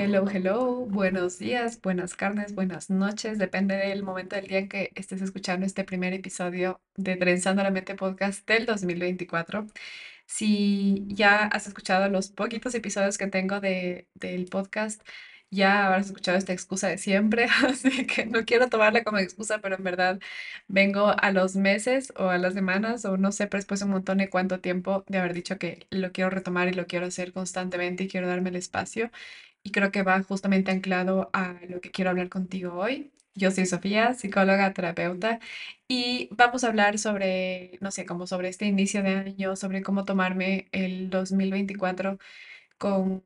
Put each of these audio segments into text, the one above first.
Hello, hello, buenos días, buenas carnes, buenas noches, depende del momento del día en que estés escuchando este primer episodio de Trenzando la Mente Podcast del 2024. Si ya has escuchado los poquitos episodios que tengo de, del podcast, ya habrás escuchado esta excusa de siempre, así que no quiero tomarla como excusa, pero en verdad vengo a los meses o a las semanas o no sé, pero después un montón de cuánto tiempo de haber dicho que lo quiero retomar y lo quiero hacer constantemente y quiero darme el espacio. Y creo que va justamente anclado a lo que quiero hablar contigo hoy. Yo soy Sofía, psicóloga, terapeuta, y vamos a hablar sobre, no sé, como sobre este inicio de año, sobre cómo tomarme el 2024 con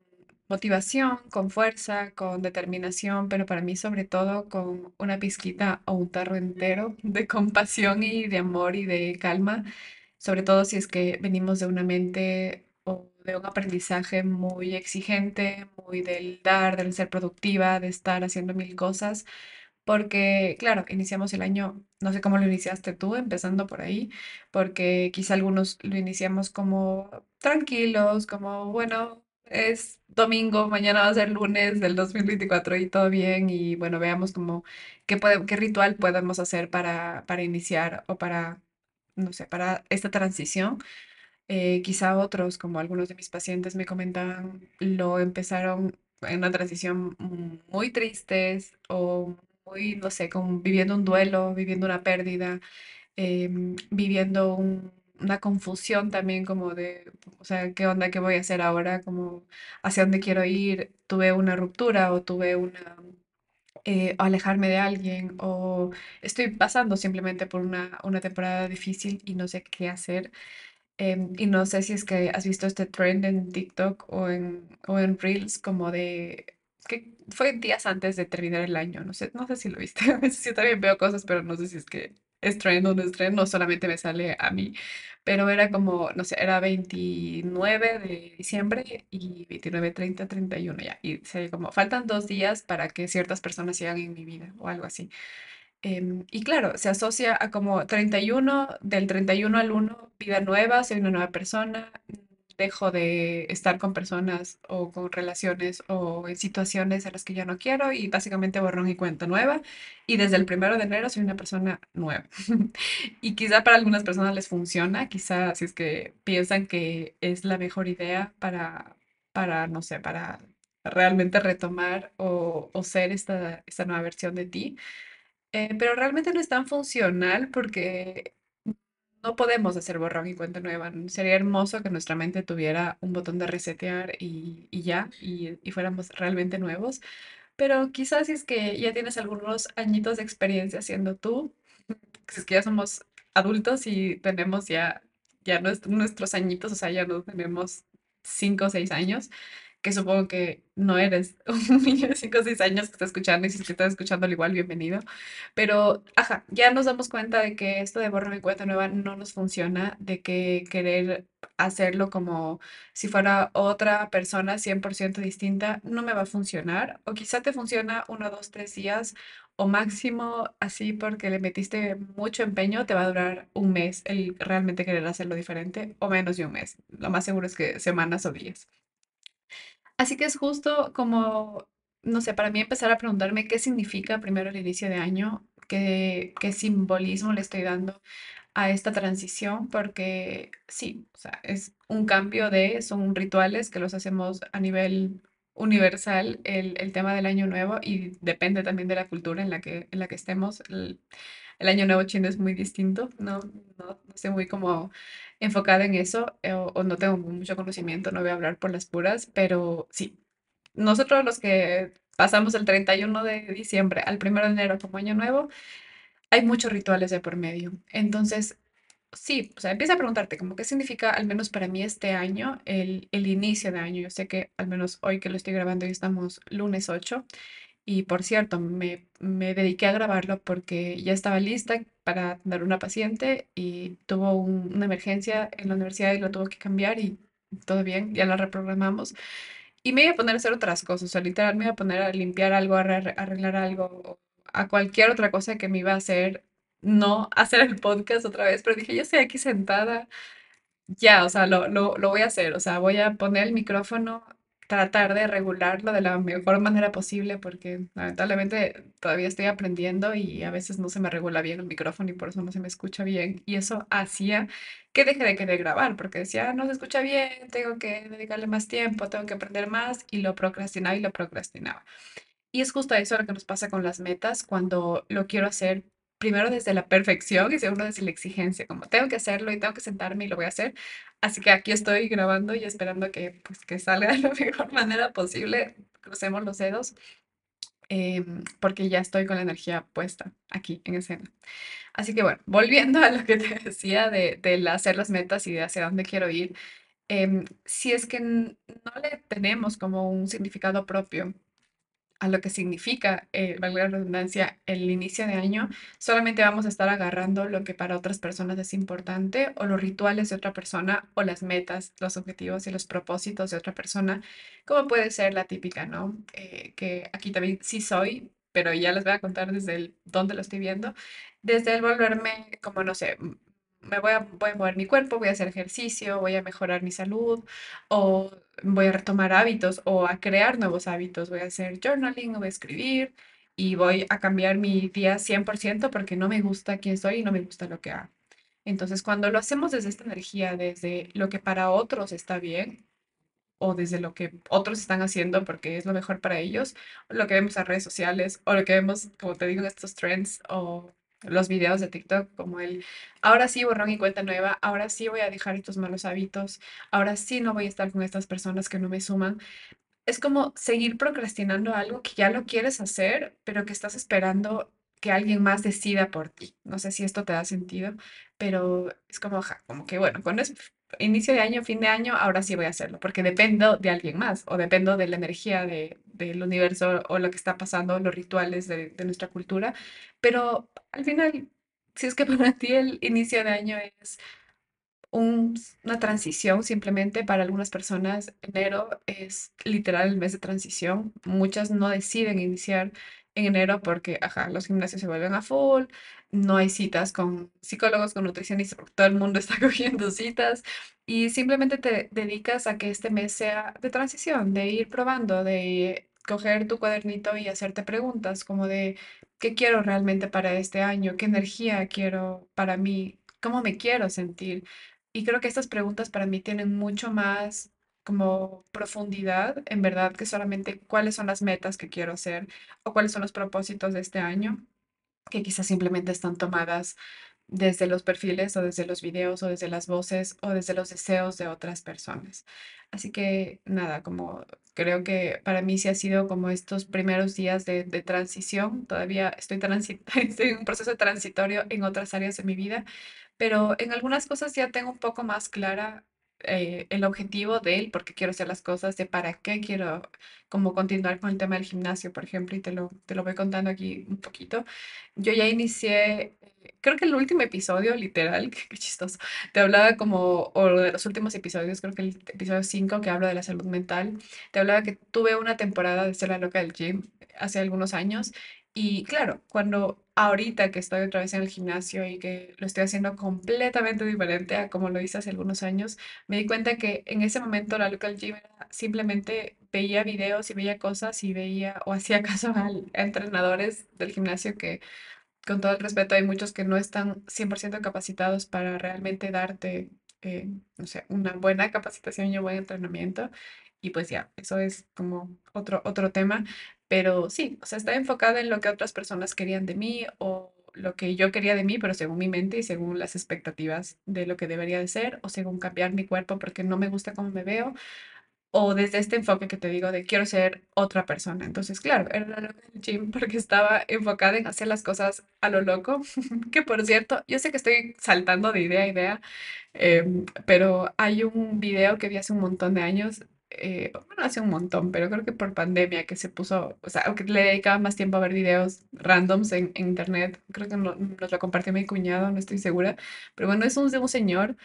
motivación, con fuerza, con determinación, pero para mí sobre todo con una pizquita o un tarro entero de compasión y de amor y de calma, sobre todo si es que venimos de una mente de un aprendizaje muy exigente, muy del dar, del ser productiva, de estar haciendo mil cosas. Porque, claro, iniciamos el año, no sé cómo lo iniciaste tú, empezando por ahí, porque quizá algunos lo iniciamos como tranquilos, como, bueno, es domingo, mañana va a ser lunes del 2024 y todo bien, y bueno, veamos como qué, ritual podemos hacer para, para iniciar o para, no sé, para esta transición. Eh, quizá otros, como algunos de mis pacientes me comentaban, lo empezaron en una transición muy tristes o muy, no sé, como viviendo un duelo, viviendo una pérdida, em, viviendo un- una confusión también como de, o sea, ¿qué onda? ¿Qué voy a hacer ahora? Como, ¿hacia dónde quiero ir? Tuve una ruptura o tuve una... eh, o alejarme de alguien o estoy pasando simplemente por una, una temporada difícil y no sé qué hacer. Em, y no sé si es que has visto este trend en TikTok o en, o en Reels como de que fue días antes de terminar el año. No sé, no sé si lo viste. Yo también veo cosas, pero no sé si es que es trend o no es trend, no solamente me sale a mí. Pero era como, no sé, era 29 de diciembre y 29, 30, 31 ya. Y se como, faltan dos días para que ciertas personas sigan en mi vida o algo así. Em, y claro, se asocia a como 31 del 31 al uno vida nueva, soy una nueva persona, dejo de estar con personas o con relaciones o en situaciones en las que ya no quiero y básicamente borrón y cuenta nueva. Y desde el primero de enero soy una persona nueva. Y quizá para algunas personas les funciona, quizá si es que piensan que es la mejor idea para, para no sé, para realmente retomar o, o ser esta, esta nueva versión de ti. Eh, pero realmente no es tan funcional porque no podemos hacer borrón y cuenta nueva. Sería hermoso que nuestra mente tuviera un botón de resetear y, y ya, y, fuéramos realmente nuevos. Pero quizás si es que ya tienes algunos añitos de experiencia siendo tú, si es que ya somos adultos y tenemos ya, ya nues- nuestros añitos, o sea, ya no tenemos cinco o seis años, que supongo que no eres un niño de 5 o 6 años que está escuchando y si es que estás escuchando al igual, bienvenido. Pero, ajá, ya nos damos cuenta de que esto de borrón y cuenta nueva no nos funciona, de que querer hacerlo como si fuera otra persona 100% distinta no me va a funcionar. O quizá te funciona uno, dos, tres días o máximo así porque le metiste mucho empeño, te va a durar un mes el realmente querer hacerlo diferente o menos de un mes. Lo más seguro es que semanas o días. Así que es justo como, no sé, para mí empezar a preguntarme qué significa primero el inicio de año, qué, qué simbolismo le estoy dando a esta transición, porque sí, o sea, es un cambio de, son rituales que los hacemos a nivel universal, el, el tema del año nuevo, y depende también de la cultura en la que, en la que estemos. El año nuevo chino es muy distinto, no, no, no estoy muy como enfocada en eso, eh, o, no tengo mucho conocimiento, no voy a hablar por las puras, pero sí, nosotros los que pasamos el 31 de diciembre al 1 de enero como año nuevo, hay muchos rituales de por medio. Entonces, sí, o sea, empieza a preguntarte como qué significa, al menos para mí este año, el, el inicio de año. Yo sé que al menos hoy que lo estoy grabando, hoy estamos lunes 8 y por cierto, me, me dediqué a grabarlo porque ya estaba lista para atender una paciente y tuvo un- una emergencia en la universidad y lo tuvo que cambiar y todo bien, ya la reprogramamos. Y me iba a poner a hacer otras cosas, o sea, literal me iba a poner a limpiar algo, a arre- arreglar algo, a cualquier otra cosa que me iba a hacer, no hacer el podcast otra vez, pero dije, yo estoy aquí sentada, ya, o sea, lo, lo, lo voy a hacer, o sea, voy a poner el micrófono, tratar de regularlo de la mejor manera posible porque lamentablemente todavía estoy aprendiendo y a veces no se me regula bien el micrófono y por eso no se me escucha bien. Y eso hacía que dejé de querer grabar porque decía, "Ah, no se escucha bien, tengo que dedicarle más tiempo, tengo que aprender más y lo procrastinaba y lo procrastinaba. Y es justo eso lo que nos pasa con las metas cuando lo quiero hacer primero desde la perfección y segundo desde la exigencia, como tengo que hacerlo y tengo que sentarme y lo voy a hacer. Así que aquí estoy grabando y esperando que, pues, que salga de la mejor manera posible. Crucemos los dedos, em, porque ya estoy con la energía puesta aquí en escena. Así que bueno, volviendo a lo que te decía de, del hacer las metas y de hacia dónde quiero ir, em, si es que no le tenemos como un significado propio a lo que significa, eh, valga la redundancia, el inicio de año, solamente vamos a estar agarrando lo que para otras personas es importante o los rituales de otra persona o las metas, los objetivos y los propósitos de otra persona, como puede ser la típica, ¿no? Eh, que aquí también sí soy, pero ya les voy a contar desde el dónde lo estoy viendo, desde el volverme como, no sé, me voy a, a mover mi cuerpo, voy a hacer ejercicio, voy a mejorar mi salud o voy a retomar hábitos o a crear nuevos hábitos. Voy a hacer journaling, voy a escribir y voy a cambiar mi día 100% porque no me gusta quién soy y no me gusta lo que hago. Entonces, cuando lo hacemos desde esta energía, desde lo que para otros está bien, o desde lo que otros están haciendo porque es lo mejor para ellos, lo que vemos en redes sociales, o lo que vemos, como te digo, en estos trends o los videos de TikTok, como el, ahora sí, borrón y cuenta nueva, ahora sí voy a dejar estos malos hábitos, ahora sí no voy a estar con estas personas que no me suman. Es como seguir procrastinando algo que ya lo quieres hacer, pero que estás esperando que alguien más decida por ti. No sé si esto te da sentido, pero es como, ajá, como que bueno, cuando es inicio de año, fin de año, ahora sí voy a hacerlo, porque dependo de alguien más o dependo de la energía de, del universo o lo que está pasando, los rituales de, de nuestra cultura. Pero al final, si es que para ti el inicio de año es un- una transición simplemente para algunas personas. Enero es literal el mes de transición. Muchas no deciden iniciar en enero porque, ajá, los gimnasios se vuelven a full, no hay citas con psicólogos, con nutricionistas, porque todo el mundo está cogiendo citas y simplemente te dedicas a que este mes sea de transición, de ir probando, de coger tu cuadernito y hacerte preguntas como de qué quiero realmente para este año, qué energía quiero para mí, cómo me quiero sentir. Y creo que estas preguntas para mí tienen mucho más como profundidad, en verdad, que solamente cuáles son las metas que quiero hacer o cuáles son los propósitos de este año, que quizás simplemente están tomadas desde los perfiles o desde los videos o desde las voces o desde los deseos de otras personas. Así que nada, como creo que para mí sí ha sido como estos primeros días de, de transición, todavía estoy, estoy en un proceso transitorio en otras áreas de mi vida pero en algunas cosas ya tengo un poco más clara eh, el objetivo de él, porque quiero hacer las cosas, de para qué quiero como continuar con el tema del gimnasio, por ejemplo, y te lo, te lo voy contando aquí un poquito. Yo ya inicié, creo que el último episodio, literal, qué, qué chistoso, te hablaba como, o de los últimos episodios, creo que el episodio 5 que habla de la salud mental, te hablaba que tuve una temporada de ser la loca del gym hace algunos años y claro, cuando ahorita que estoy otra vez en el gimnasio y que lo estoy haciendo completamente diferente a como lo hice hace algunos años, me di cuenta que en ese momento la local gym simplemente veía videos y veía cosas y veía o hacía caso a entrenadores del gimnasio que con todo el respeto, hay muchos que no están 100% capacitados para realmente darte, eh, no sé, una buena capacitación y un buen entrenamiento. Y pues ya, eso es como otro, otro tema. Pero sí, o sea, está enfocada en lo que otras personas querían de mí o lo que yo quería de mí, pero según mi mente y según las expectativas de lo que debería de ser o según cambiar mi cuerpo porque no me gusta cómo me veo o desde este enfoque que te digo de quiero ser otra persona. Entonces, claro, era loca del gym porque estaba enfocada en hacer las cosas a lo loco. Que por cierto, yo sé que estoy saltando de idea a idea, em, pero hay un video que vi hace un montón de años, eh, bueno, hace un montón, pero creo que por pandemia que se puso, o sea, aunque le dedicaba más tiempo a ver videos randoms en, internet, creo que no- nos lo compartió mi cuñado, no estoy segura, pero bueno, es un, un señor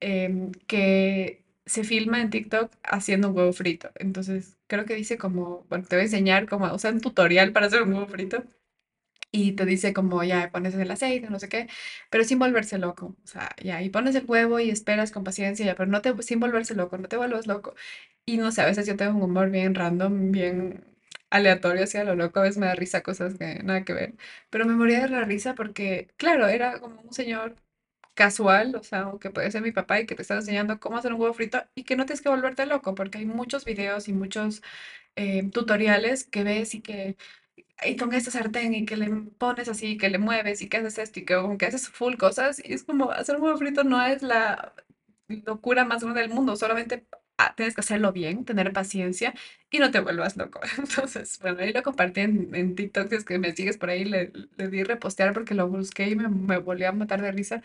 em, que se filma en TikTok haciendo un huevo frito. Entonces, creo que dice como, bueno, te voy a enseñar cómo, o sea, un tutorial para hacer un huevo frito. Y te dice como ya pones el aceite, no sé qué, pero sin volverse loco. O sea, ya, y pones el huevo y esperas con paciencia, ya, pero no te, sin volverse loco, no te vuelvas loco. Y no sé, a veces yo tengo un humor bien random, bien aleatorio hacia lo loco, a veces me da risa cosas que nada que ver, pero me moría de la risa porque, claro, era como un señor casual, o sea, que puede ser mi papá y que te está enseñando cómo hacer un huevo frito y que no tienes que volverte loco porque hay muchos videos y muchos eh, tutoriales que ves y que y con esta sartén y que le pones así, que le mueves y que haces esto y que como que haces full cosas y es como hacer un huevo frito no es la locura más grande del mundo, solamente ah, tienes que hacerlo bien, tener paciencia y no te vuelvas loco. Entonces, bueno, ahí lo compartí en, en TikTok, si es que me sigues por ahí, le, le di repostear porque lo busqué y me, me volví a matar de risa.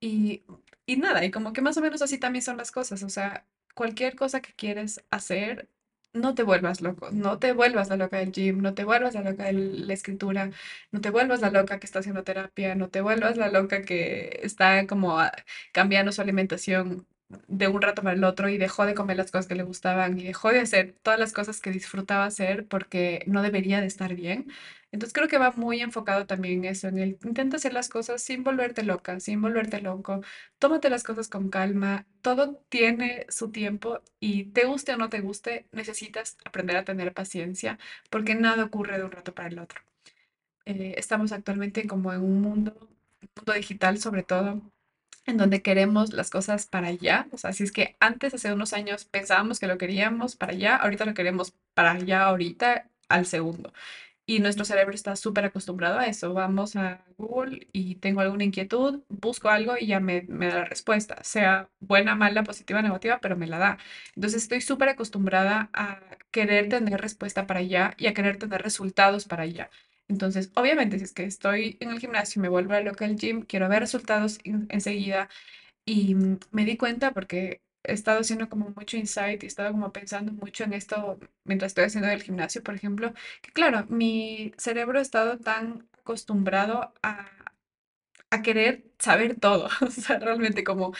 Y, y nada, y como que más o menos así también son las cosas, o sea, cualquier cosa que quieres hacer, no te vuelvas loco, no te vuelvas la loca del gym, no te vuelvas la loca de la escritura, no te vuelvas la loca que está haciendo terapia, no te vuelvas la loca que está como ah, cambiando su alimentación de un rato para el otro y dejó de comer las cosas que le gustaban y dejó de hacer todas las cosas que disfrutaba hacer porque no debería de estar bien. Entonces creo que va muy enfocado también eso, en el intenta hacer las cosas sin volverte loca, sin volverte loco. Tómate las cosas con calma. Todo tiene su tiempo y te guste o no te guste, necesitas aprender a tener paciencia porque nada ocurre de un rato para el otro. Eh, estamos actualmente como en un mundo, un mundo digital sobre todo, en donde queremos las cosas para allá. O sea, si es que antes, hace unos años, pensábamos que lo queríamos para allá, ahorita lo queremos para allá, ahorita, al segundo. Y nuestro cerebro está súper acostumbrado a eso. Vamos a Google y tengo alguna inquietud, busco algo y ya me, me da la respuesta, sea buena, mala, positiva, negativa, pero me la da. Entonces estoy súper acostumbrada a querer tener respuesta para allá y a querer tener resultados para allá. Entonces, obviamente, si es que estoy en el gimnasio me vuelvo a local al gym, quiero ver resultados en- enseguida. Y mm, me di cuenta porque he estado haciendo como mucho insight y he estado como pensando mucho en esto mientras estoy haciendo el gimnasio, por ejemplo, que claro, mi cerebro ha estado tan acostumbrado a a querer saber todo. O sea, realmente como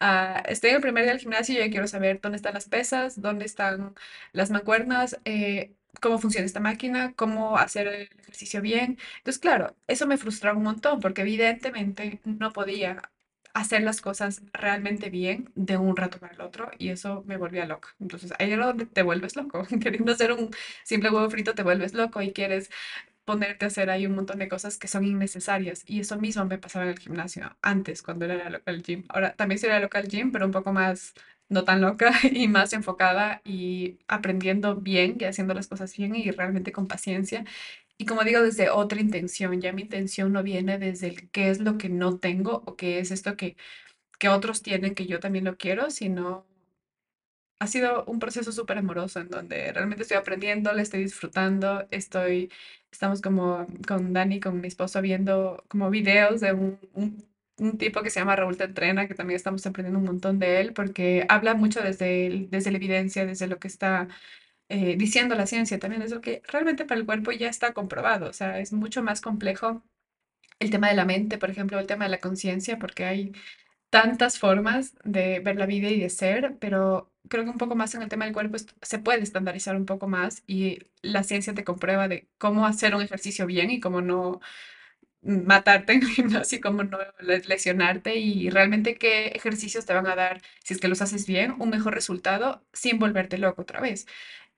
ah, estoy en el primer día del gimnasio y ya quiero saber dónde están las pesas, dónde están las mancuernas, eh, cómo funciona esta máquina, cómo hacer el ejercicio bien. Entonces, claro, eso me frustraba un montón porque evidentemente no podía hacer las cosas realmente bien de un rato para el otro y eso me volvía loca. Entonces, ahí era donde te vuelves loco. Queriendo hacer un simple huevo frito te vuelves loco y quieres ponerte a hacer ahí un montón de cosas que son innecesarias. Y eso mismo me pasaba en el gimnasio antes, cuando era local gym. Ahora también soy local gym, pero un poco más, no tan loca y más enfocada y aprendiendo bien y haciendo las cosas bien y realmente con paciencia. Y como digo, desde otra intención, ya mi intención no viene desde el qué es lo que no tengo o qué es esto que, que otros tienen que yo también lo quiero, sino ha sido un proceso súper amoroso en donde realmente estoy aprendiendo, le estoy disfrutando, estoy, estamos como con Dani, con mi esposo, viendo como videos de un, un, un tipo que se llama Raúl Te Entrena, que también estamos aprendiendo un montón de él, porque habla mucho desde, desde la evidencia, desde lo que está eh, diciendo la ciencia, también es lo que realmente para el cuerpo ya está comprobado, o sea, es mucho más complejo el tema de la mente, por ejemplo, el tema de la conciencia, porque hay tantas formas de ver la vida y de ser, pero creo que un poco más en el tema del cuerpo se puede estandarizar un poco más y la ciencia te comprueba de cómo hacer un ejercicio bien y cómo no matarte en el gimnasio, cómo no le- lesionarte y realmente qué ejercicios te van a dar, si es que los haces bien, un mejor resultado sin volverte loco otra vez.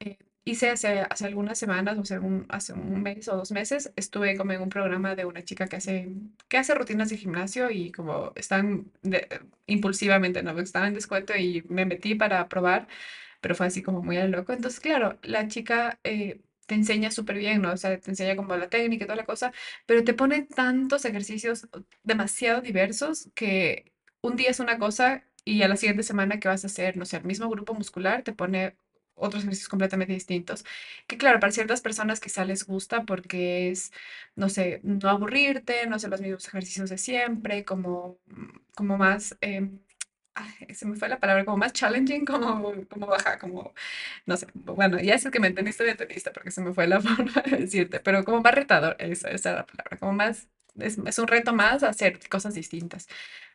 Eh, hice hace, hace algunas semanas, o sea, un- hace un mes o dos meses, estuve como en un programa de una chica que hace, que hace rutinas de gimnasio y como están impulsivamente, ¿no? Estaba en descuento y me metí para probar, pero fue así como muy a lo loco. Entonces, claro, la chica eh, te enseña súper bien, ¿no? O sea, te enseña como la técnica y toda la cosa, pero te pone tantos ejercicios demasiado diversos que un día es una cosa y a la siguiente semana que vas a hacer, no sé, el mismo grupo muscular te pone otros ejercicios completamente distintos. Que claro, para ciertas personas quizá les gusta porque es, no sé, no aburrirte, no hacer los mismos ejercicios de siempre, como, como más, em, ay, se me fue la palabra, como más challenging, como, como baja, como, no sé, bueno, ya es el que me entendiste, me entendiste, porque se me fue la forma de decirte, pero como más retador, esa, esa es la palabra, como más, es, es un reto más hacer cosas distintas.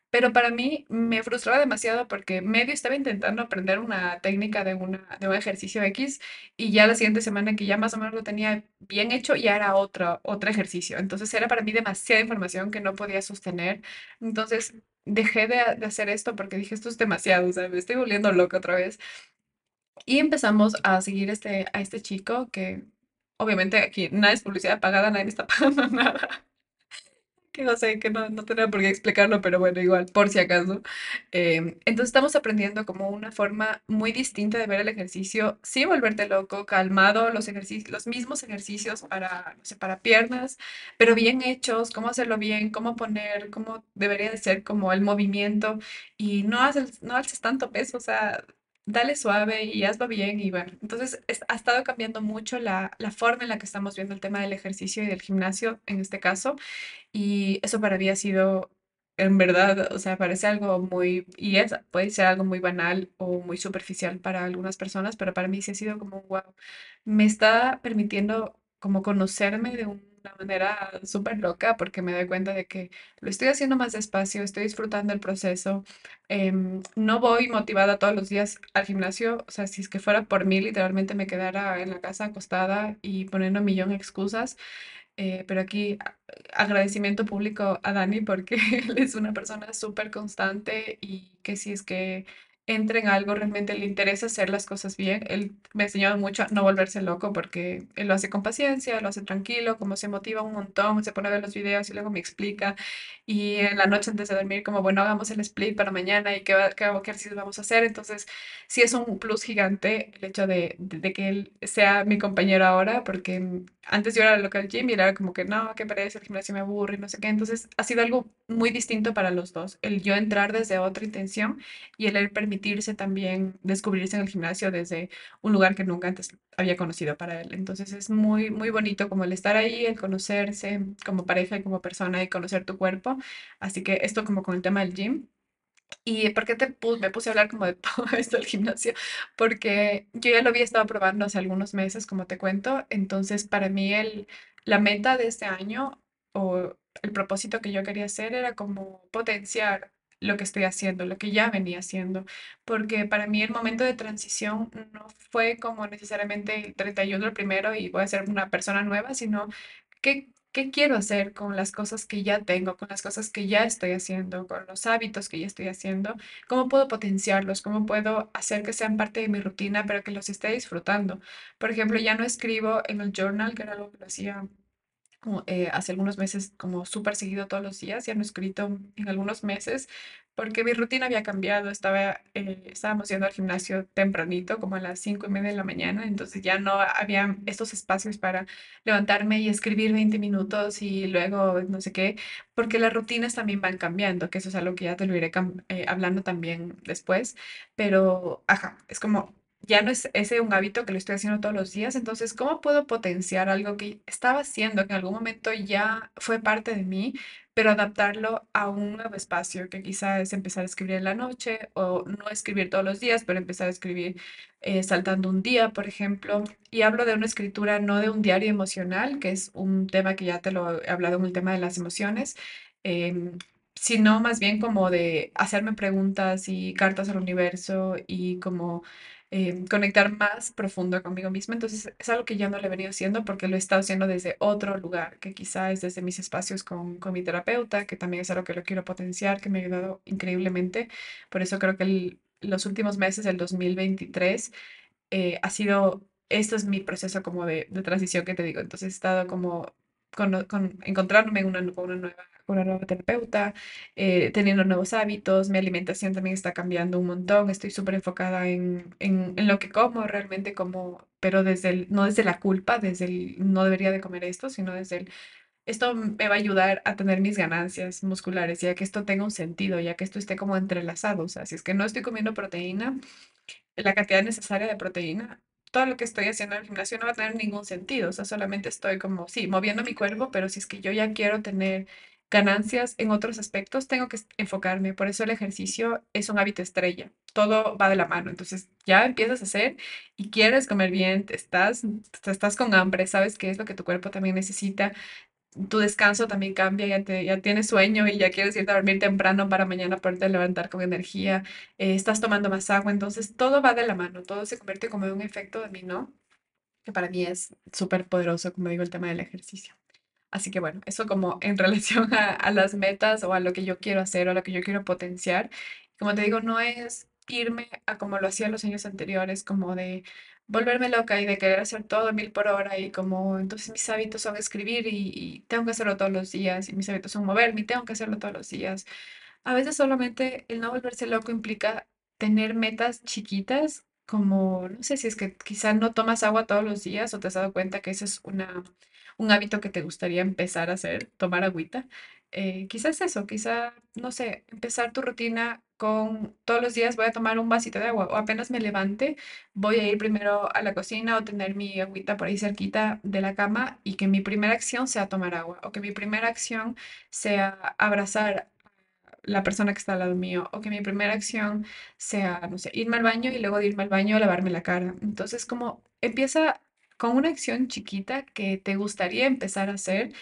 Pero para mí me frustraba demasiado porque medio estaba intentando aprender una técnica de, una, de un ejercicio X y ya la siguiente semana que ya más o menos lo tenía bien hecho, ya era otro, otro ejercicio. Entonces era para mí demasiada información que no podía sostener. Entonces dejé de, de hacer esto porque dije, esto es demasiado, o sea, me estoy volviendo loca otra vez. Y empezamos a seguir este, a este chico que obviamente aquí nada es publicidad pagada, nadie está pagando nada no sé, que no, no por qué explicarlo, pero bueno, igual, por si acaso. Em, entonces estamos aprendiendo como una forma muy distinta de ver el ejercicio, sin volverte loco, calmado, los ejercicios, los mismos ejercicios para, no sé, para piernas, pero bien hechos, cómo hacerlo bien, cómo poner, cómo debería de ser como el movimiento y no haces, no haces tanto peso, o sea, dale suave y hazlo bien y bueno, entonces es- ha estado cambiando mucho la, la forma en la que estamos viendo el tema del ejercicio y del gimnasio en este caso. Y eso para mí ha sido, en verdad, o sea, parece algo muy, y es, puede ser algo muy banal o muy superficial para algunas personas, pero para mí sí ha sido como, wow, me está permitiendo como conocerme de una manera súper loca porque me doy cuenta de que lo estoy haciendo más despacio, estoy disfrutando el proceso, em, no voy motivada todos los días al gimnasio, o sea, si es que fuera por mí, literalmente me quedara en la casa acostada y poniendo un millón de excusas. Eh, pero aquí agradecimiento público a Dani porque él es una persona súper constante y que si es que entra en algo, realmente le interesa hacer las cosas bien. Él me ha enseñado mucho a no volverse loco porque él lo hace con paciencia, lo hace tranquilo, como se motiva un montón, se pone a ver los videos y luego me explica. Y en la noche antes de dormir, como bueno, hagamos el split para mañana y qué, qué, ejercicios vamos a hacer. Entonces, sí es un plus gigante el hecho de, de, que él sea mi compañero ahora, porque antes yo era local gym y era como que no, qué pereza, el gimnasio me aburre y no sé qué. Entonces, ha sido algo muy distinto para los dos. El yo entrar desde otra intención y el él permitirse también descubrirse en el gimnasio desde un lugar que nunca antes había conocido para él. Entonces, es muy, muy bonito como el estar ahí, el conocerse como pareja y como persona y conocer tu cuerpo. Así que esto como con el tema del gym. ¿Y por qué te pu- me puse a hablar como de todo esto del gimnasio? Porque yo ya lo había estado probando hace algunos meses, como te cuento. Entonces, para mí el, la meta de este año o el propósito que yo quería hacer era como potenciar lo que estoy haciendo, lo que ya venía haciendo. Porque para mí el momento de transición no fue como necesariamente el 31 el primero y voy a ser una persona nueva, sino ¿Qué, qué quiero hacer con las cosas que ya tengo, con las cosas que ya estoy haciendo, con los hábitos que ya estoy haciendo? ¿Cómo puedo potenciarlos? ¿Cómo puedo hacer que sean parte de mi rutina, pero que los esté disfrutando? Por ejemplo, ya no escribo en el journal, que era algo que lo hacía como, eh, hace algunos meses como súper seguido todos los días, ya no he escrito en algunos meses, porque mi rutina había cambiado, estaba, eh, estábamos yendo al gimnasio tempranito, como a las cinco y media de la mañana, entonces ya no había estos espacios para levantarme y escribir 20 minutos y luego no sé qué, porque las rutinas también van cambiando, que eso es algo que ya te lo iré eh, hablando también después, pero, ajá, es como ya no es ese un hábito que lo estoy haciendo todos los días, entonces, ¿cómo puedo potenciar algo que estaba haciendo, que en algún momento ya fue parte de mí, pero adaptarlo a un nuevo espacio, que quizá es empezar a escribir en la noche o no escribir todos los días, pero empezar a escribir eh, saltando un día, por ejemplo? Y hablo de una escritura, no de un diario emocional, que es un tema que ya te lo he hablado en el tema de las emociones. em, sino más bien como de hacerme preguntas y cartas al universo y como eh, conectar más profundo conmigo misma. Entonces es algo que ya no le he venido haciendo porque lo he estado haciendo desde otro lugar, que quizá es desde mis espacios con, con mi terapeuta, que también es algo que lo quiero potenciar, que me ha ayudado increíblemente. Por eso creo que el- los últimos meses del 2023 eh, ha sido, esto es mi proceso como de, de transición que te digo. Entonces he estado como con, con- una, con una nueva, una nueva terapeuta, eh, teniendo nuevos hábitos, mi alimentación también está cambiando un montón, estoy súper enfocada en, en, en lo que como, realmente como, pero desde no desde la culpa, desde el no debería de comer esto, sino desde el, esto me va a ayudar a tener mis ganancias musculares, ya que esto tenga un sentido, ya que esto esté como entrelazado, o sea, si es que no estoy comiendo proteína, la cantidad necesaria de proteína, todo lo que estoy haciendo en el gimnasio no va a tener ningún sentido. O sea, solamente estoy como, sí, moviendo mi cuerpo, pero si es que yo ya quiero tener ganancias en otros aspectos, tengo que enfocarme. Por eso el ejercicio es un hábito estrella. Todo va de la mano. Entonces, ya empiezas a hacer y quieres comer bien, estás, estás con hambre, sabes qué es lo que tu cuerpo también necesita tu descanso también cambia, ya, te, ya tienes sueño y ya quieres irte a dormir temprano para mañana poderte levantar con energía, eh, estás tomando más agua, entonces todo va de la mano, todo se convierte como en un efecto dominó, que para mí es súper poderoso, como digo, el tema del ejercicio. Así que bueno, eso como en relación a, a las metas o a lo que yo quiero hacer o a lo que yo quiero potenciar. Como te digo, no es irme a como lo hacía los años anteriores, como de volverme loca y de querer hacer todo mil por hora y como entonces mis hábitos son escribir y, tengo que hacerlo todos los días y mis hábitos son moverme y tengo que hacerlo todos los días. A veces solamente el no volverse loco implica tener metas chiquitas, como no sé si es que quizá no tomas agua todos los días o te has dado cuenta que ese es una, un hábito que te gustaría empezar a hacer, tomar agüita. Eh, quizás eso, quizá, no sé, empezar tu rutina con todos los días voy a tomar un vasito de agua o apenas me levante, voy a ir primero a la cocina o tener mi agüita por ahí cerquita de la cama y que mi primera acción sea tomar agua o que mi primera acción sea abrazar a la persona que está al lado mío o que mi primera acción sea, no sé, irme al baño y luego de irme al baño lavarme la cara. Entonces, como empieza con una acción chiquita que te gustaría empezar a hacer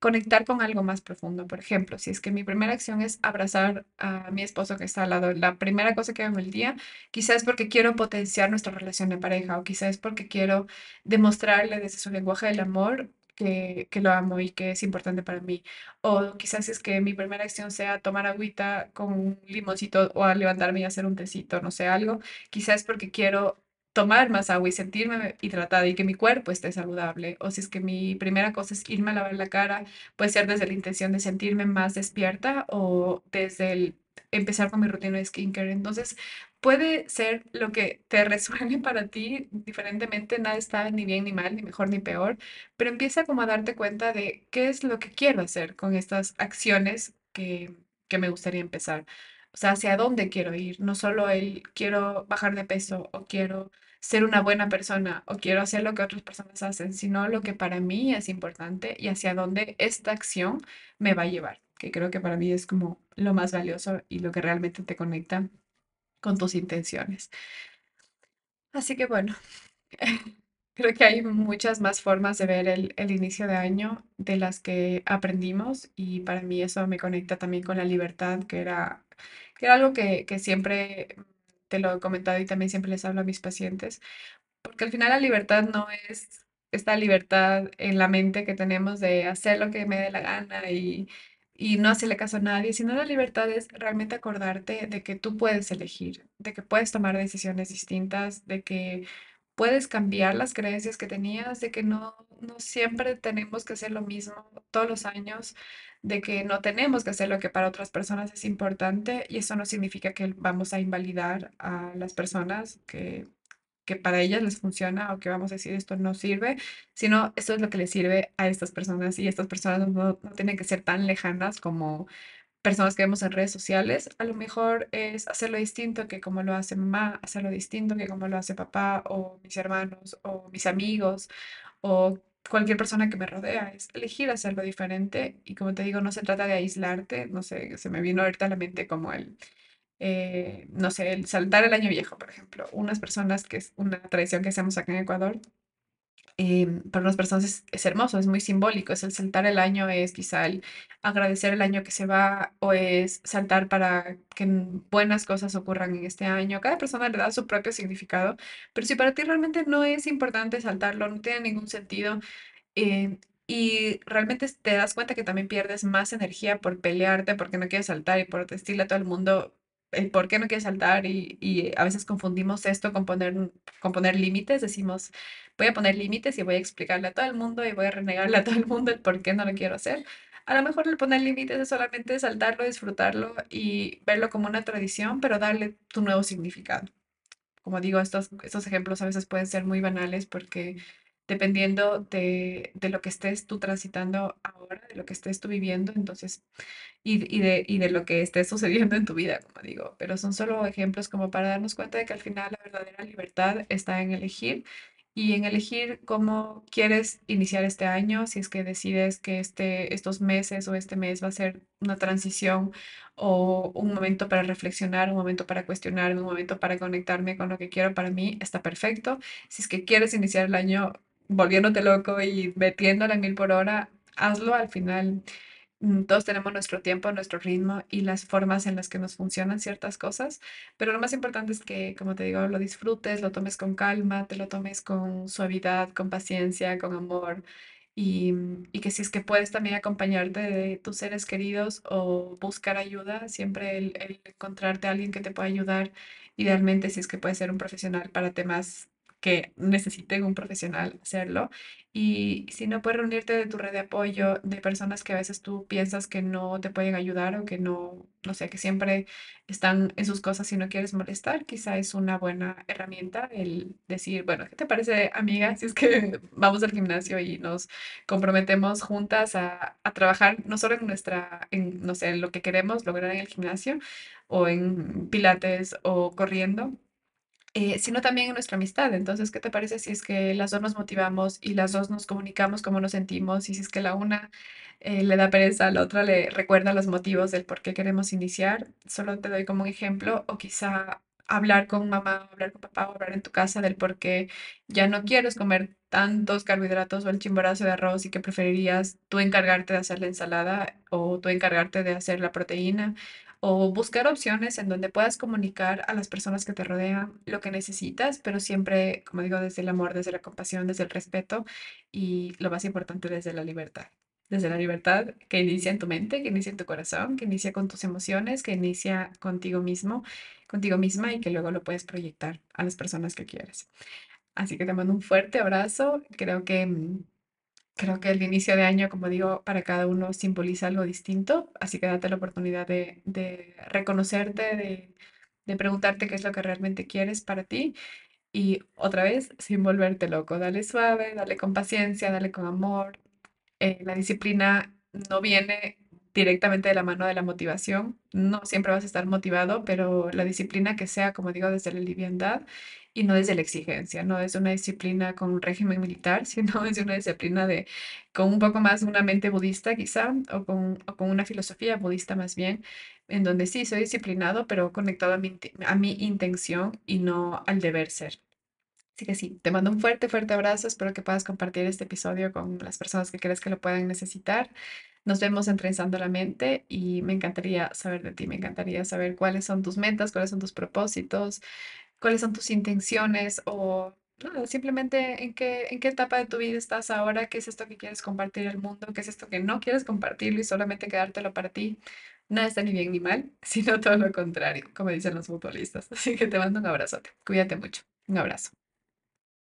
conectar con algo más profundo. Por ejemplo, si es que mi primera acción es abrazar a mi esposo que está al lado, la primera cosa que hago en el día, quizás porque quiero potenciar nuestra relación de pareja o quizás porque quiero demostrarle desde su lenguaje del amor que, que lo amo y que es importante para mí. O quizás es que mi primera acción sea tomar agüita con un limoncito o levantarme y hacer un tecito, no sé, algo. Quizás porque quiero tomar más agua y sentirme hidratada y que mi cuerpo esté saludable. O si es que mi primera cosa es irme a lavar la cara, puede ser desde la intención de sentirme más despierta o desde el empezar con mi rutina de skincare. Entonces, puede ser lo que te resuene para ti diferentemente, nada está ni bien ni mal, ni mejor ni peor, pero empieza como a darte cuenta de qué es lo que quiero hacer con estas acciones que, que me gustaría empezar. O sea, hacia dónde quiero ir. No solo el quiero bajar de peso o quiero ser una buena persona o quiero hacer lo que otras personas hacen, sino lo que para mí es importante y hacia dónde esta acción me va a llevar, que creo que para mí es como lo más valioso y lo que realmente te conecta con tus intenciones. Así que bueno, creo que hay muchas más formas de ver el, el inicio de año de las que aprendimos y para mí eso me conecta también con la libertad, que era, que era algo que, que siempre te lo he comentado y también siempre les hablo a mis pacientes, porque al final la libertad no es esta libertad en la mente que tenemos de hacer lo que me dé la gana y, y no hacerle caso a nadie, sino la libertad es realmente acordarte de que tú puedes elegir, de que puedes tomar decisiones distintas, de que puedes cambiar las creencias que tenías, de que no, siempre tenemos que hacer lo mismo todos los años, de que no tenemos que hacer lo que para otras personas es importante y eso no significa que vamos a invalidar a las personas que, que para ellas les funciona o que vamos a decir esto no sirve, sino esto es lo que les sirve a estas personas y estas personas no tienen que ser tan lejanas como personas que vemos en redes sociales, a lo mejor es hacerlo distinto que como lo hace mamá, hacerlo distinto que como lo hace papá o mis hermanos o mis amigos o cualquier persona que me rodea, es elegir hacerlo diferente y como te digo, no se trata de aislarte, no sé, se me vino ahorita a la mente como el, eh, no sé, el saltar el año viejo, por ejemplo, unas personas que es una tradición que hacemos acá en Ecuador, em, para unas personas es, hermoso, es muy simbólico, es el saltar el año, es quizá el agradecer el año que se va o es saltar para que buenas cosas ocurran en este año. Cada persona le da su propio significado, pero si para ti realmente no es importante saltarlo, no tiene ningún sentido, eh, y realmente te das cuenta que también pierdes más energía por pelearte, porque no quieres saltar y por decirle a todo el mundo el por qué no quieres saltar y, y a veces confundimos esto con poner, con poner límites, decimos, voy a poner límites y voy a explicarle a todo el mundo y voy a renegarle a todo el mundo el por qué no lo quiero hacer. A lo mejor el poner límites es solamente saltarlo, disfrutarlo y verlo como una tradición, pero darle tu nuevo significado. Como digo, estos, estos ejemplos a veces pueden ser muy banales porque dependiendo de, de lo que estés tú transitando ahora, de lo que estés tú viviendo, entonces, y, y de, y de lo que esté sucediendo en tu vida, como digo, pero son solo ejemplos como para darnos cuenta de que al final la verdadera libertad está en elegir y en elegir cómo quieres iniciar este año, si es que decides que este, estos meses o este mes va a ser una transición o un momento para reflexionar, un momento para cuestionar, un momento para conectarme con lo que quiero para mí, está perfecto. Si es que quieres iniciar el año volviéndote loco y metiéndola en mil por hora, hazlo al final. mm, Todos tenemos nuestro tiempo, nuestro ritmo y las formas en las que nos funcionan ciertas cosas, pero lo más importante es que, como te digo, lo disfrutes, lo tomes con calma, te lo tomes con suavidad, con paciencia, con amor y, que si es que puedes también acompañarte de tus seres queridos o buscar ayuda, siempre encontrarte a alguien que te pueda ayudar, idealmente si es que puede ser un profesional para temas que necesiten un profesional hacerlo. Y si no puedes reunirte de tu red de apoyo, de personas que a veces tú piensas que no te pueden ayudar o que no, no sé, que siempre están en sus cosas y no quieres molestar, quizá es una buena herramienta el decir, bueno, ¿qué te parece, amiga? Si es que vamos al gimnasio y nos comprometemos juntas a, a trabajar no solo en nuestra, en, no sé, en lo que queremos lograr en el gimnasio o en pilates o corriendo eh, sino también en nuestra amistad. Entonces, ¿qué te parece si es que las dos nos motivamos y las dos nos comunicamos cómo nos sentimos? Y si es que la una eh, le da pereza, a la otra le recuerda los motivos del por qué queremos iniciar. Solo te doy como un ejemplo, o quizá hablar con mamá, hablar con papá, hablar en tu casa del por qué ya no quieres comer tantos carbohidratos o el chimborazo de arroz y que preferirías tú encargarte de hacer la ensalada o tú encargarte de hacer la proteína o buscar opciones en donde puedas comunicar a las personas que te rodean lo que necesitas, pero siempre, como digo, desde el amor, desde la compasión, desde el respeto y lo más importante, desde la libertad. Desde la libertad que inicia en tu mente, que inicia en tu corazón, que inicia con tus emociones, que inicia contigo mismo, contigo misma y que luego lo puedes proyectar a las personas que quieres. Así que te mando un fuerte abrazo. Creo que mm, Creo que el inicio de año, como digo, para cada uno simboliza algo distinto, así que date la oportunidad de, de reconocerte, de, de preguntarte qué es lo que realmente quieres para ti y otra vez, sin volverte loco, dale suave, dale con paciencia, dale con amor. Eh, la disciplina no viene directamente de la mano de la motivación, no siempre vas a estar motivado, pero la disciplina que sea, como digo, desde la liviandad y no desde la exigencia, no es una disciplina con un régimen militar, sino es una disciplina de, con un poco más una mente budista quizá, o con, con una filosofía budista más bien, en donde sí soy disciplinado, pero conectado a mi, a mi intención y no al deber ser. Así que sí, te mando un fuerte, fuerte abrazo, espero que puedas compartir este episodio con las personas que crees que lo puedan necesitar. Nos vemos en Trenzando la Mente y me encantaría saber de ti, me encantaría saber cuáles son tus metas, cuáles son tus propósitos, cuáles son tus intenciones o simplemente en qué, en qué etapa de tu vida estás ahora, qué es esto que quieres compartir al mundo, qué es esto que no quieres compartirlo y solamente quedártelo para ti. Nada está ni bien ni mal, sino todo lo contrario, como dicen los futbolistas. Así que te mando un abrazote. Cuídate mucho. Un abrazo.